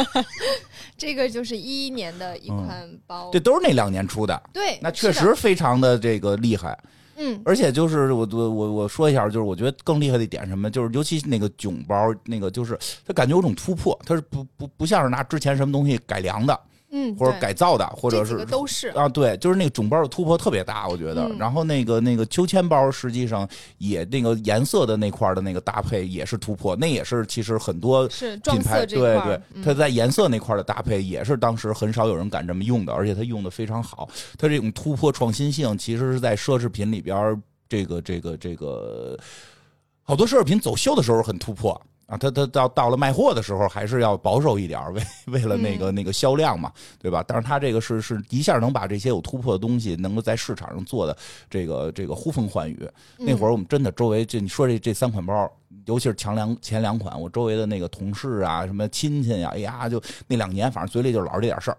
这个就是一一年的一款包，这都是那两年出的，对，那确，实非常的这个厉害。嗯，而且就是我我我我说一下，就是我觉得更厉害的一点是什么，就是尤其那个囧包，那个就是它感觉有种突破，它是不不不像是拿之前什么东西改良的嗯，或者改造的，或者是都是，啊，对，就是那个囧包的突破特别大，我觉得。嗯然后那个那个秋千包，实际上也那个颜色的那块的那个搭配也是突破，那也是其实很多品牌对对它在颜色那块的搭配也是当时很少有人敢这么用的，而且它用的非常好。它这种突破创新性，其实是在奢侈品里边，这个这个这个好多奢侈品走秀的时候很突破。啊，他他到到了卖货的时候，还是要保守一点，为为了那嗯个、那个销量嘛，对吧？但是他这个是是一下能把这些有突破的东西，能够在市场上做的这个这个呼风唤雨。那会儿我们真的周围这你说这这三款包，尤其是前两前两款，我周围的那个同事啊，什么亲戚呀、哎呀，就那两年反正嘴里就老是这点事儿。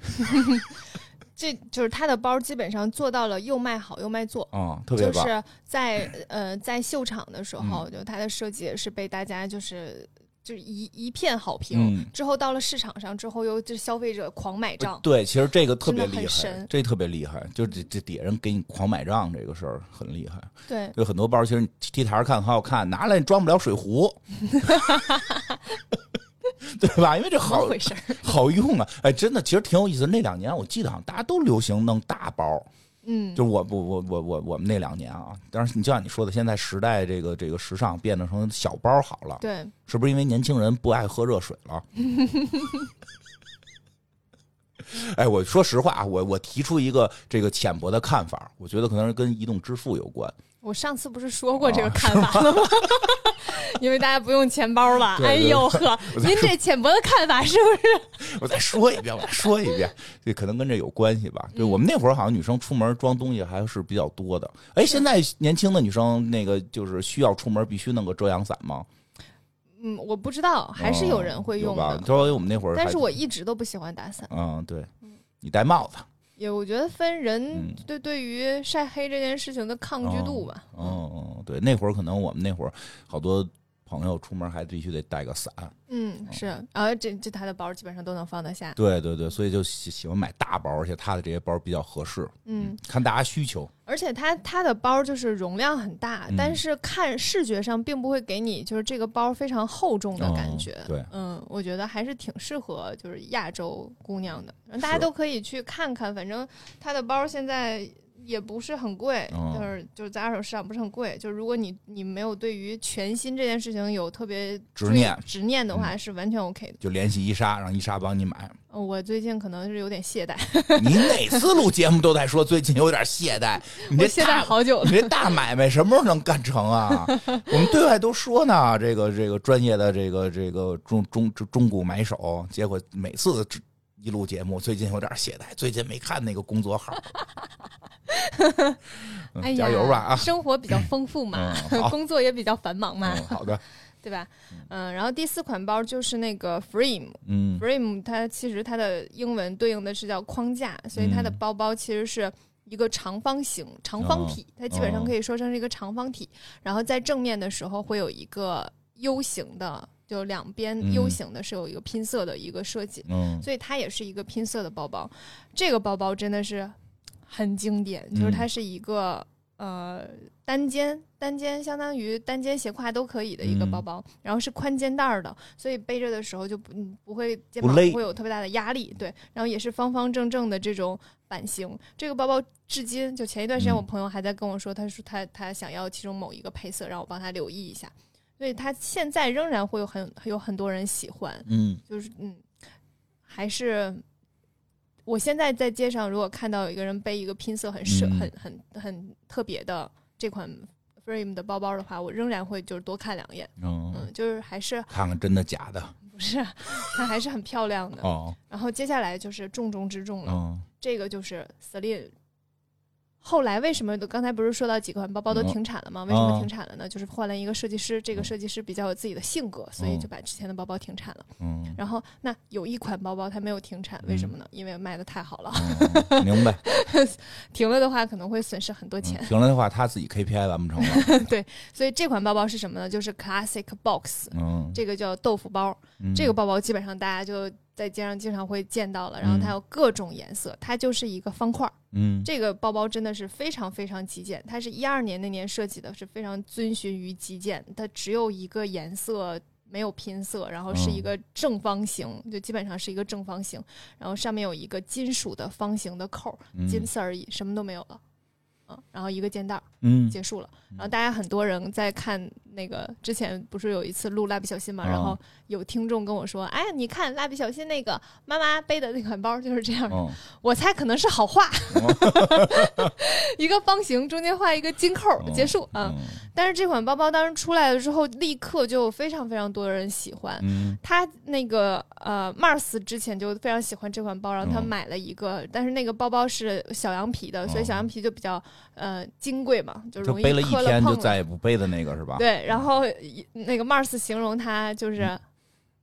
这就是他的包基本上做到了又卖好又卖座。啊，特别棒。就是在呃在秀场的时候，就他的设计也是被大家就是就是一一片好评。嗯之后到了市场上之后，又就消费者狂买账。对，其实这个特别厉害，这特别厉害，就这这底下人给你狂买账这个事儿很厉害。对，有很多包，其实你 T 台上看很好看，拿来你装不了水壶，对吧？因为这好回事？好用啊！哎，真的，其实挺有意思。那两年我记得好像大家都流行弄大包，嗯，就我我我我我我们那两年啊。当然，你就像你说的，现在时代这个这个时尚变得成小包好了，对，是不是因为年轻人不爱喝热水了？哎，我说实话，我我提出一个这个浅薄的看法，我觉得可能是跟移动支付有关。我上次不是说过这个啊看法了吗？因为大家不用钱包了。对对哎呦呵，您这浅薄的看法是不是？我再说一遍，我再说一遍，这可能跟这有关系吧？对我们那会儿好像女生出门装东西还是比较多的。哎，现在年轻的女生那个就是需要出门必须弄个遮阳伞吗？嗯，我不知道，还是有人会用？的。作为我们那会儿，但是我一直都不喜欢打伞，嗯，对，你戴帽子，也我觉得分人嗯对对于晒黑这件事情的抗拒度吧。嗯嗯，对，那会儿可能我们那会儿好多朋友出门还必须得带个伞，嗯，是，然后这这他的包基本上都能放得下。对对对，所以就喜喜欢买大包，而且他的这些包比较合适，嗯，看大家需求，而且他他的包就是容量很大，嗯。但是看视觉上并不会给你就是这个包非常厚重的感觉。嗯对。嗯，我觉得还是挺适合就是亚洲姑娘的，大家都可以去看看。反正他的包现在也不是很贵，嗯就是就是在二手市场不是很贵。就是如果你你没有对于全新这件事情有特别执念嗯执念的话，是完全 OK 的。就联系伊莎，让伊莎帮你买。呃我最近可能是有点懈怠，你哪次录节目都在说最近有点懈怠，你这懈怠好久了。你这大买卖什么时候能干成啊？我们对外都说呢，这个这个专业的这个这个中中中古买手，结果每次只一录节目，最近有点懈怠，最近没看那个工作号。嗯哎呀，加油吧啊！生活比较丰富嘛，工作也比较繁忙嘛。嗯，好的，对吧？嗯，然后第四款包就是那个 Frame。嗯 Frame 它其实它的英文对应的是叫框架，所以它的嗯包包其实是一个长方形、长方体，它基本上可以说成是一个长方体。然后在正面的时候会有一个 U 型的，就两边嗯 U 型的是有一个拼色的一个设计，嗯所以它也是一个拼色的包包。这个包包真的是很经典，就是嗯它是一个。呃，单肩单肩相当于单肩斜挎都可以的一个嗯包包，然后是宽肩带儿的，所以背着的时候就不嗯不会肩膀不会有特别大的压力，对，然后也是方方正正的这种版型。这个包包至今就前一段时间嗯我朋友还在跟我说，他说他他想要其中某一个配色，让我帮他留意一下，所以他现在仍然会有很有很多人喜欢，嗯就是嗯，还是我现在在街上，如果看到有一个人背一个拼色很设、嗯很很很特别的这款 Frame 的包包的话，我仍然会就是多看两眼。嗯，嗯，就是还是看看真的假的不是 它还是很漂亮的。哦，然后接下来就是重中之重了，嗯这个就是 Celine。后来为什么刚才不是说到几款包包都停产了吗？为什么停产了呢？就是换了一个设计师，这个设计师比较有自己的性格，所以就把之前的包包停产了。嗯然后那有一款包包它没有停产，为什么呢？因为卖的太好了，嗯，明白。停了的话可能会损失很多钱。停了的话，他自己 KPI 完不成了。对所以这款包包是什么呢？就是 Classic Box，嗯，这个叫豆腐包。嗯这个包包基本上大家就在街上经常会见到了，然后它有各种颜色，它就是一个方块儿。嗯这个包包真的是非常非常极简，它是一二年那年设计的，是非常遵循于极简，它只有一个颜色。没有拼色，然后是一个正方形，就基本上是一个正方形，然后上面有一个金属的方形的扣仅此而已，什么都没有了。嗯，然后一个肩带儿嗯结束了。然后大家很多人在看那个之前不是有一次录蜡笔小新嘛，然后哦有听众跟我说：“哎，你看蜡笔小新那个 妈妈背的那款包就是这样。的。嗯我猜可能是好画，一个方形中间画一个金扣结束啊。嗯。但是这款包包当时出来了之后，立刻就有非常非常多的人喜欢。嗯。他那个呃，Mars 之前就非常喜欢这款包，然后他嗯买了一个，但是那个包包是小羊皮的，所以小羊皮就比较呃金贵嘛，就容易就背了一磕了天就。再也不背的那个是吧？对，然后一那个 Mars 形容它就是、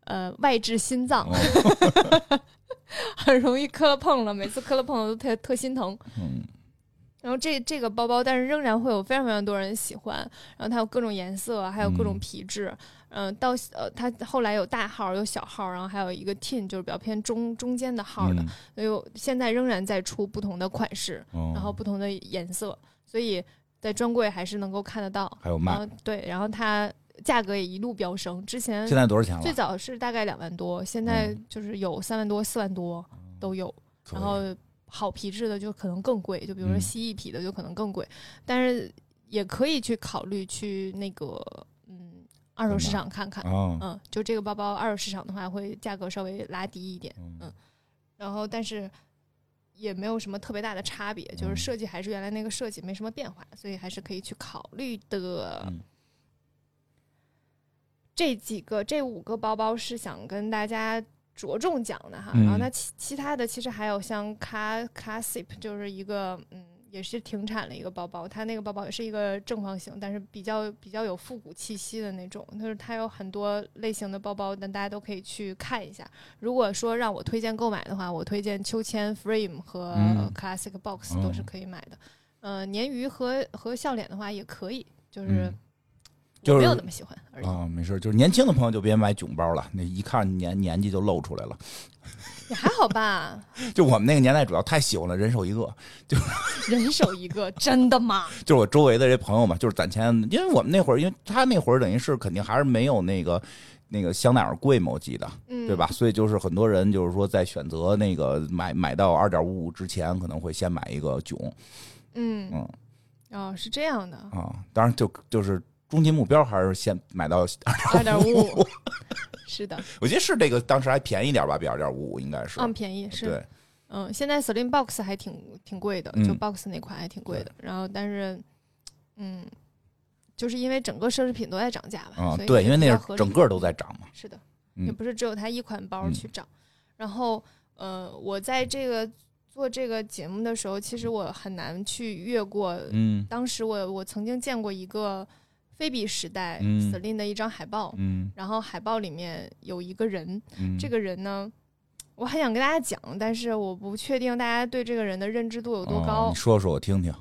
呃外置心脏，嗯 很容易磕了碰了，每次磕了碰了都特特心疼。嗯然后这这个包包，但是仍然会有非常非常多人喜欢。然后它有各种颜色，还有各种嗯皮质。嗯、到呃，它后来有大号，有小号，然后还有一个 tin，就是比较偏中中间的号的。嗯所以我现在仍然在出不同的款式，哦然后不同的颜色，所以在专柜还是能够看得到。还有卖对，然后它价格也一路飙升。之前现在多少钱了？最早是大概两万多，现在嗯就是有三万多、四万多都有。然后好皮质的就可能更贵，就比如说嗯蜥蜴皮的就可能更贵，但是也可以去考虑去那个嗯二手市场看看。啊，嗯，就这个包包二手市场的话，会价格稍微拉低一点。嗯嗯然后但是也没有什么特别大的差别，就是嗯设计还是原来那个设计，没什么变化，所以还是可以去考虑的。嗯这几个这五个包包是想跟大家着重讲的哈，嗯然后那其其他的其实还有像 Car Casip，就是一个嗯也是停产了一个包包，它那个包包也是一个正方形，但是比较比较有复古气息的那种，就是它有很多类型的包包，但大家都可以去看一下。如果说让我推荐购买的话，我推荐秋千 Frame 和嗯 Classic Box 哦都是可以买的。呃，鲶鱼和和笑脸的话也可以，就是嗯就是没有那么喜欢而已。啊，没事，就是年轻的朋友就别买囧包了，那一看年年纪就露出来了。也还好吧，就我们那个年代，主要太喜欢了，人手一个。就 人手一个，真的吗？就是我周围的这朋友嘛，就是攒钱，因为我们那会儿，因为他那会儿等于是肯定还是没有那个那个香奈儿贵嘛，我记得，嗯，对吧？？所以就是很多人就是说在选择那个买买到二点五五之前，可能会先买一个囧嗯嗯哦，是这样的，啊。当然就就是终极目标还是先买到二点五五，是的，我觉得是这个当时还便宜点吧，比二点五五应该是。嗯，便宜是，对，嗯，现在 Slim Box 还挺挺贵的，嗯就 Box 那款还挺贵的。然后，但是，嗯，就是因为整个奢侈品都在涨价吧，所，以啊对，因为那是整个都在涨嘛。是的，嗯也不是只有它一款包嗯去涨。然后，呃，我在这个做这个节目的时候，其实我很难去越过。嗯当时我我曾经见过一个菲比时代嗯 Celine 的一张海报，嗯然后海报里面有一个人，嗯，这个人呢，我很想跟大家讲，但是我不确定大家对这个人的认知度有多哦高你。说说我听听。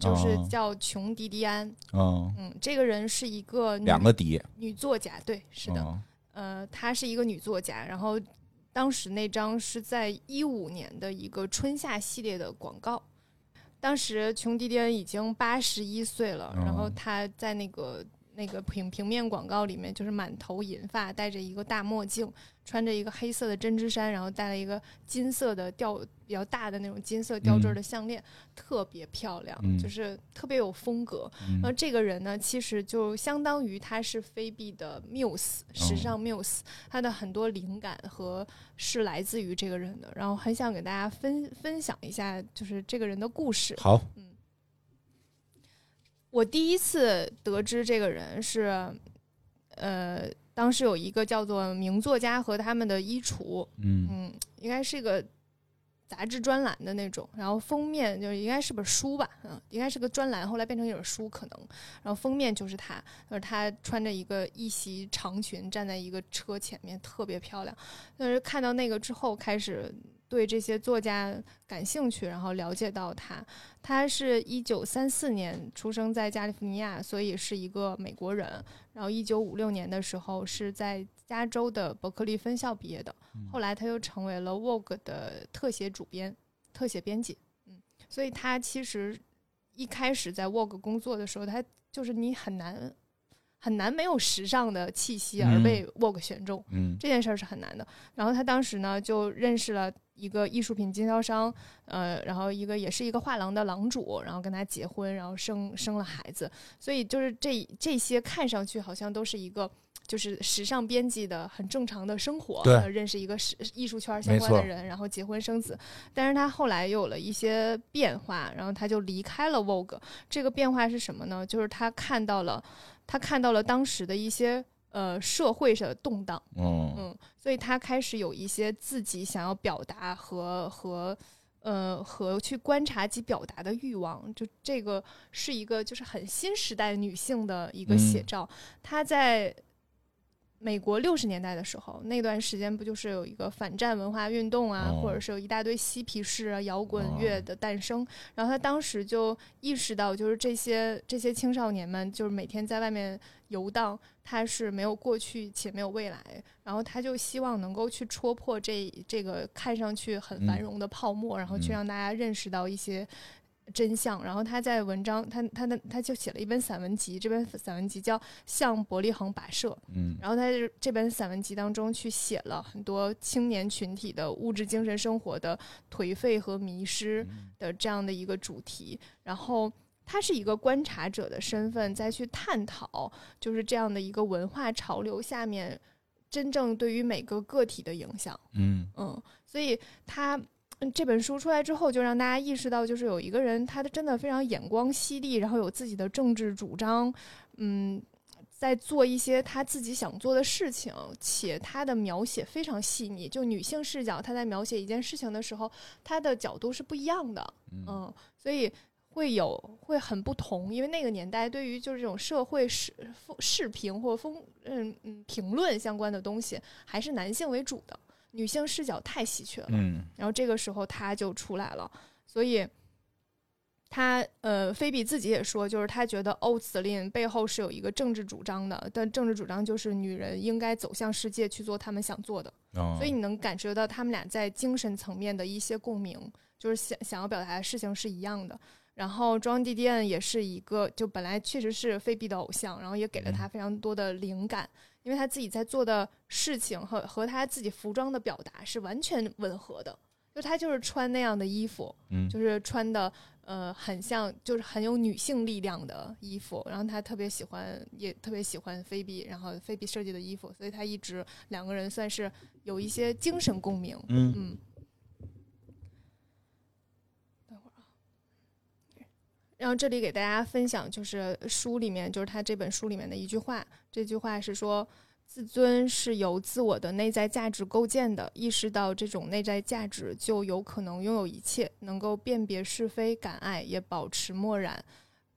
就是哦叫琼迪迪安，嗯，嗯，这个人是一个女两个迪。女作家，对，是的，嗯呃，她是一个女作家，然后当时那张是在一五年的一个春夏系列的广告，当时琼迪迪恩已经八十一岁了，然后他在那个那个平平面广告里面，就是满头银发，戴着一个大墨镜，穿着一个黑色的针织衫，然后戴了一个金色的吊比较大的那种金色吊坠儿的项链，特别漂亮，嗯就是特别有风格。嗯然后这个人呢，其实就相当于他是菲比的 muse，时尚 muse，、他的很多灵感和是来自于这个人的。然后很想给大家分分享一下，就是这个人的故事。好，我第一次得知这个人是，呃，当时有一个叫做《名作家和他们的衣橱》，嗯嗯，应该是一个杂志专栏的那种，然后封面就是应该是本书吧，嗯，应该是个专栏，后来变成一本书可能，然后封面就是他，就是他穿着一个一袭长裙站在一个车前面，特别漂亮。但是看到那个之后，开始对这些作家感兴趣，然后了解到他，他是一九三四年出生在加利福尼亚，所以是一个美国人。然后一九五六年的时候是在加州的伯克利分校毕业的，后来他又成为了 Vogue 的特写主编、特写编辑。嗯，所以他其实一开始在 Vogue 工作的时候，他就是你很难很难没有时尚的气息而嗯被 Vogue 选中。嗯这件事儿是很难的。然后他当时呢就认识了一个艺术品经销商，呃，然后一个也是一个画廊的廊主，然后跟他结婚，然后生生了孩子。所以就是这这些看上去好像都是一个。就是时尚编辑的很正常的生活，呃认识一个时艺术圈相关的人，然后结婚生子。但是他后来又有了一些变化，然后他就离开了 Vogue。这个变化是什么呢？就是他看到了，他看到了当时的一些呃社会上的动荡，嗯嗯，所以他开始有一些自己想要表达和和呃和去观察及表达的欲望。就这个是一个就是很新时代女性的一个写嗯照。她在美国六十年代的时候，那段时间不就是有一个反战文化运动啊，哦或者是有一大堆嬉皮士啊、摇滚哦乐的诞生。然后他当时就意识到，就是这些这些青少年们，就是每天在外面游荡，他是没有过去且没有未来。然后他就希望能够去戳破这这个看上去很繁嗯荣的泡沫，然后去嗯让大家认识到一些。真相，然后他在文章，他他的他就写了一本散文集，这本散文集叫《向伯利恒跋涉》，嗯。然后他这这本散文集当中去写了很多青年群体的物质精神生活的颓废和迷失的这样的一个主题，然后他是一个观察者的身份，再去探讨就是这样的一个文化潮流下面真正对于每个个体的影响。嗯。嗯，所以他嗯这本书出来之后，就让大家意识到，就是有一个人，他的真的非常眼光犀利，然后有自己的政治主张，嗯，在做一些他自己想做的事情，且他的描写非常细腻。就女性视角，他在描写一件事情的时候，他的角度是不一样的，嗯，所以。会有会很不同，因为那个年代对于就是这种社会视视评或风嗯嗯评论相关的东西，还是男性为主的。女性视角太稀缺了。嗯然后这个时候他就出来了，所以他呃，菲比自己也说，就是他觉得欧茨林背后是有一个政治主张的，但政治主张就是女人应该走向世界去做她们想做的，哦所以你能感觉到他们俩在精神层面的一些共鸣，就是想想要表达的事情是一样的。然后庄迪迪恩也是一个，就本来确实是菲比的偶像，然后也给了他非常多的灵感，因为他自己在做的事情和和他自己服装的表达是完全吻合的，就他就是穿那样的衣服，嗯就是穿的呃很像，就是很有女性力量的衣服。然后他特别喜欢，也特别喜欢菲比，然后菲比设计的衣服，所以他一直两个人算是有一些精神共鸣。嗯嗯。等会儿啊。然后这里给大家分享，就是书里面，就是他这本书里面的一句话。这句话是说：“自尊是由自我的内在价值构建的，意识到这种内在价值，就有可能拥有一切，能够辨别是非、敢爱，也保持漠然。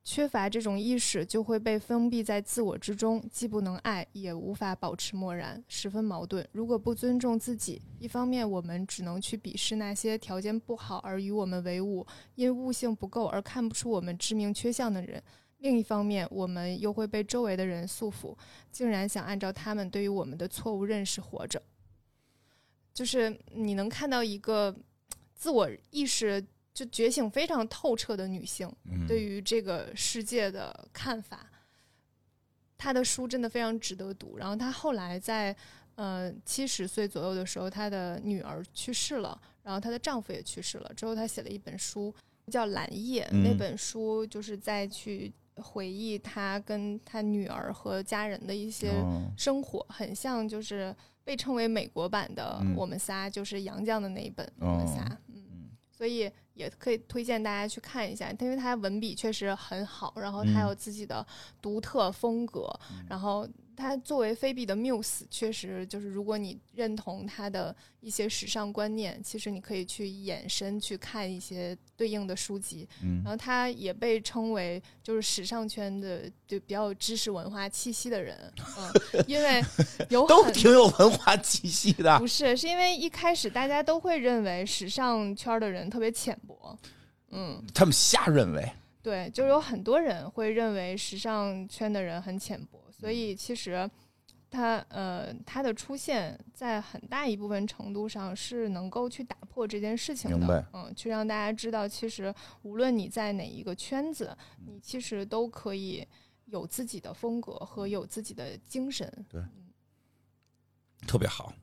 缺乏这种意识，就会被封闭在自我之中，既不能爱，也无法保持漠然，十分矛盾。如果不尊重自己，一方面我们只能去鄙视那些条件不好而与我们为伍，因悟性不够而看不出我们致命缺陷的人；另一方面，我们又会被周围的人束缚，竟然想按照他们对于我们的错误认识活着。就是你能看到一个自我意识就觉醒非常透彻的女性，嗯对于这个世界的看法。她的书真的非常值得读。然后她后来在呃七十岁左右的时候，她的女儿去世了，然后她的丈夫也去世了。之后她写了一本书叫《蓝夜》，嗯那本书就是在去回忆她跟她女儿和家人的一些哦生活，很像就是被称为美国版的嗯《我们仨》，就是杨绛的那一本《我们仨》哦嗯，所以也可以推荐大家去看一下，因为他文笔确实很好，然后他嗯。有自己的独特风格，然后他作为菲比的 muse，确实就是如果你认同他的一些时尚观念，其实你可以去延伸去看一些对应的书籍，嗯然后他也被称为就是时尚圈的就比较有知识文化气息的人，嗯，因为有都挺有文化气息的。不是，是因为一开始大家都会认为时尚圈的人特别浅薄，嗯，他们瞎认为，对，就有很多人会认为时尚圈的人很浅薄，所以其实他呃他的出现在很大一部分程度上是能够去打破这件事情明白的，嗯，去让大家知道，其实无论你在哪一个圈子，你其实都可以有自己的风格和有自己的精神，对特别好。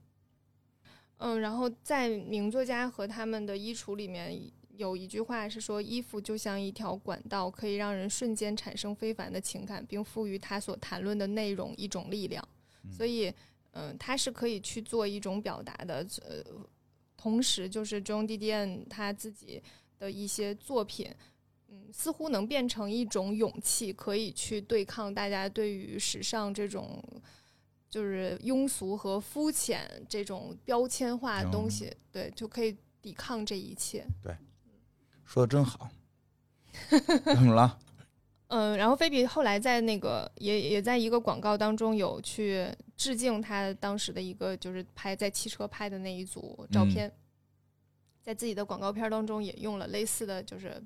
嗯，然后在名作家和他们的衣橱里面有一句话是说，衣服就像一条管道，可以让人瞬间产生非凡的情感，并赋予他所谈论的内容一种力量。所以，嗯、他是可以去做一种表达的。呃，同时，就是 John D. D. N. 他自己的一些作品。嗯，似乎能变成一种勇气，可以去对抗大家对于时尚这种就是庸俗和肤浅这种标签化的东西，对，就可以抵抗这一切。说的真好。怎么了？嗯，然后菲比后来在那个也也在一个广告当中有去致敬他当时的一个就是拍在汽车拍的那一组照片，在自己的广告片当中也用了类似的就是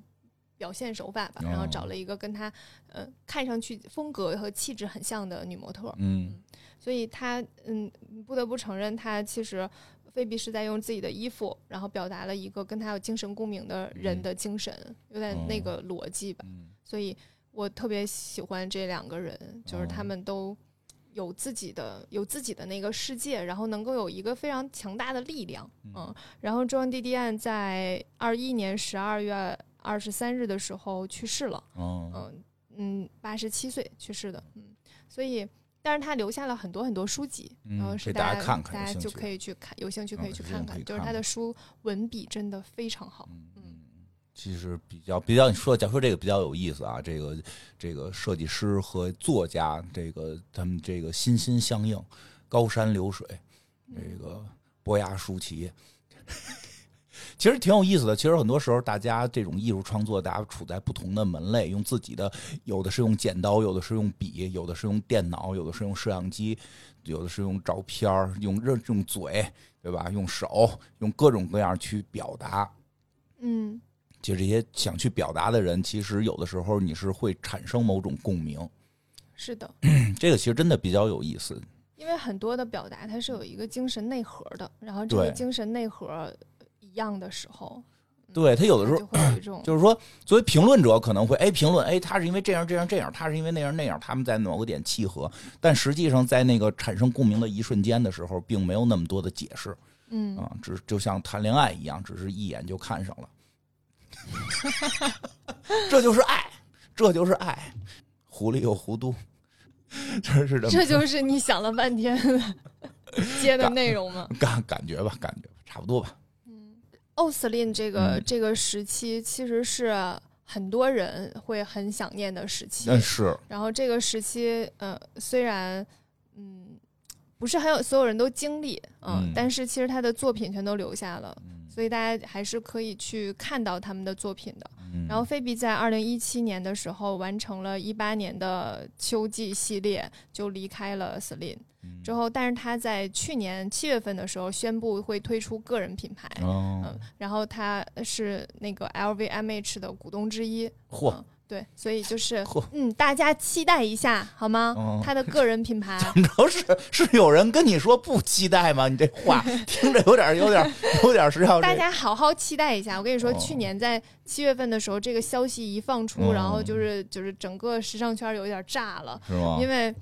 表现手法吧，然后找了一个跟他呃看上去风格和气质很像的女模特，嗯所以他嗯不得不承认他其实。菲比是在用自己的衣服，然后表达了一个跟他有精神共鸣的人的精神，有点那个逻辑吧。嗯所以我特别喜欢这两个人，就是他们都有自己的有自己的那个世界，然后能够有一个非常强大的力量。嗯，然后中央弟弟案在二一年十二月二十三日的时候去世了。哦嗯嗯，八十七岁去世的。嗯，所以。但是他留下了很多很多书籍，嗯然后是给大家家看看大家就可以去看，有兴趣可以去看看。就是他的书文笔真的非常好。嗯，其实比较比较，你说讲说这个比较有意思啊，这个这个设计师和作家，这个他们这个心心相印，高山流水，这个伯牙叔齐。其实挺有意思的。其实很多时候，大家这种艺术创作，大家处在不同的门类，用自己的，有的是用剪刀，有的是用笔，有的是用电脑，有的是用摄像机，有的是用照片儿用任用嘴，对吧？用手，用各种各样去表达。嗯，就这些想去表达的人，其实有的时候你是会产生某种共鸣。是的。这个其实真的比较有意思。因为很多的表达它是有一个精神内核的，然后这个精神内核一样的时候，对他有的时候就会有一种 就是说，作为评论者可能会哎评论哎他是因为这样这样这样，他是因为那样那样，他们在某个点契合，但实际上在那个产生共鸣的一瞬间的时候，并没有那么多的解释。嗯。啊，只就像谈恋爱一样，只是一眼就看上了，这就是爱，这就是爱，糊里有糊涂，这是这么这就是你想了半天接的内容吗？感感觉吧，感觉吧差不多吧。奥斯林这个、嗯。这个时期其实是很多人会很想念的时期，但是。然后这个时期，呃，虽然嗯不是很有所有人都经历，嗯，嗯。但是其实他的作品全都留下了，嗯。所以大家还是可以去看到他们的作品的。嗯。然后菲比在二零一七年的时候完成了一八年的秋季系列，就离开了 Celine 嗯之后，但是他在去年七月份的时候宣布会推出个人品牌，哦嗯，然后他是那个 LVMH 的股东之一，嚯嗯对，所以就是嗯，大家期待一下好吗？哦他的个人品牌，怎么着是是有人跟你说不期待吗？你这话 听着有点有点有点是要这 大家好好期待一下。我跟你说，哦去年在七月份的时候，这个消息一放出，哦然后就是就是整个时尚圈有点炸了，是吗？因为。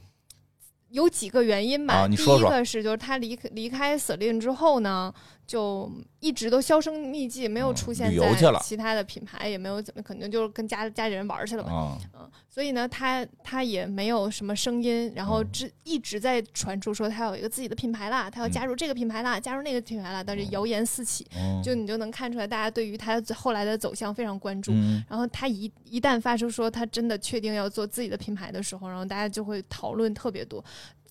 有几个原因吧，啊你。说说第一个是就是他离开离开 Celine 之后呢，就一直都销声匿迹，没有嗯出现在其他的品牌，也没有怎么，肯定就是跟家家里人玩去了吧。啊，嗯，所以呢，他他也没有什么声音，然后嗯只一直在传出说他有一个自己的品牌啦，他要加入这个品牌啦，加入那个品牌啦，但是谣言四起，嗯就你就能看出来，大家对于他后来的走向非常关注。嗯然后他一一旦发出说他真的确定要做自己的品牌的时候，然后大家就会讨论特别多。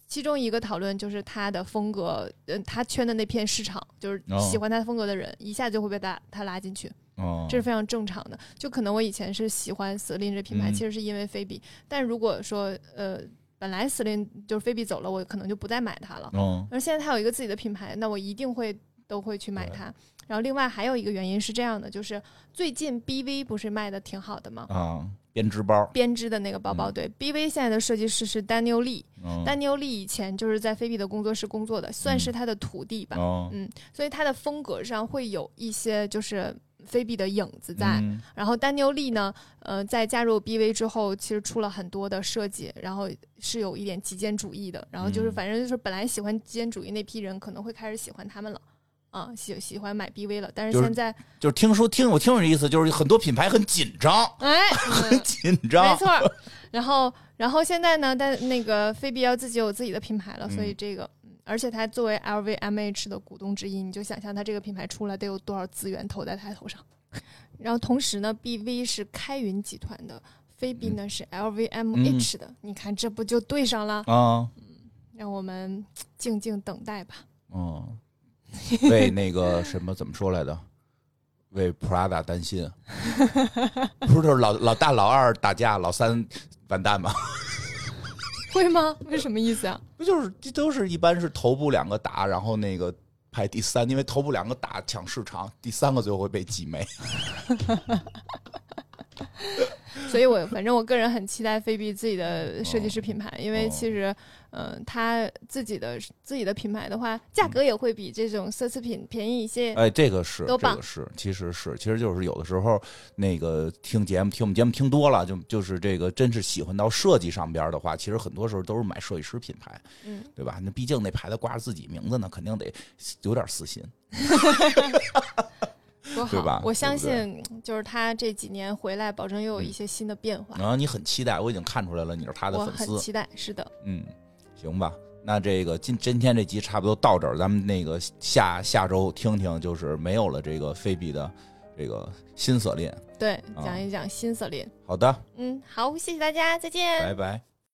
其中一个讨论就是他的风格，嗯，他圈的那片市场，就是哦喜欢他风格的人，一下就会被他他拉进去。哦，这是非常正常的。就可能我以前是喜欢 Celine 这品牌，嗯其实是因为菲比。但如果说呃，本来 Celine 就是菲比走了，我可能就不再买它了。嗯而现在它有一个自己的品牌，那我一定会都会去买它。然后另外还有一个原因是这样的，就是最近 BV 不是卖的挺好的吗？啊，编织包，编织的那个包包，嗯对，BV 现在的设计师是 Daniel Lee，嗯丹尼欧利以前就是在菲比的工作室工作的，算是他的徒弟吧。哦嗯，所以他的风格上会有一些就是菲比的影子在。嗯然后丹尼欧利呢，呃，在加入 BV 之后，其实出了很多的设计，然后是有一点极简主义的。然后就是嗯反正就是本来喜欢极简主义那批人，可能会开始喜欢他们了。啊，喜喜欢买 BV 了，但是现在，就是听说听我听说这意思，就是很多品牌很紧张，哎，很嗯紧张，没错。然后，然后现在呢，但那个菲比要自己有自己的品牌了，所以嗯这个，嗯而且他作为 LVMH 的股东之一，你就想象他这个品牌出来得有多少资源投在他头上。然后同时呢，BV 是开云集团的，菲比呢是 LVMH 的，你看这不就对上了？啊，让我们静静等待吧。嗯，为那个什么怎么说来的？为 Prada 担心，不是就是老老大老二打架，老三完蛋吗？会吗？为什么意思啊？不就是这都是一般是头部两个打，然后那个排第三，因为头部两个打抢市场，第三个最后会被挤没。所以我反正我个人很期待菲比自己的设计师品牌，因为其实，嗯，他自己的自己的品牌的话，价格也会比这种奢侈品便宜一些。哎，这个是，这个是，其实是，其实就是有的时候那个听节目听我们节目听多了，就就是这个真是喜欢到设计上边的话，其实很多时候都是买设计师品牌，嗯，对吧？那毕竟那牌子挂着自己名字呢，肯定得有点私心。多好，我相信就是他这几年回来，保证又有一些新的变化。然后你很期待，我已经看出来了，你是他的粉丝。我很期待，是的。嗯，行吧，那这个今今天这集差不多到这儿，咱们那个下下周听听，就是没有了这个菲比的这个新色链。对，讲一讲新色链。好的。嗯，好，谢谢大家，再见。拜拜。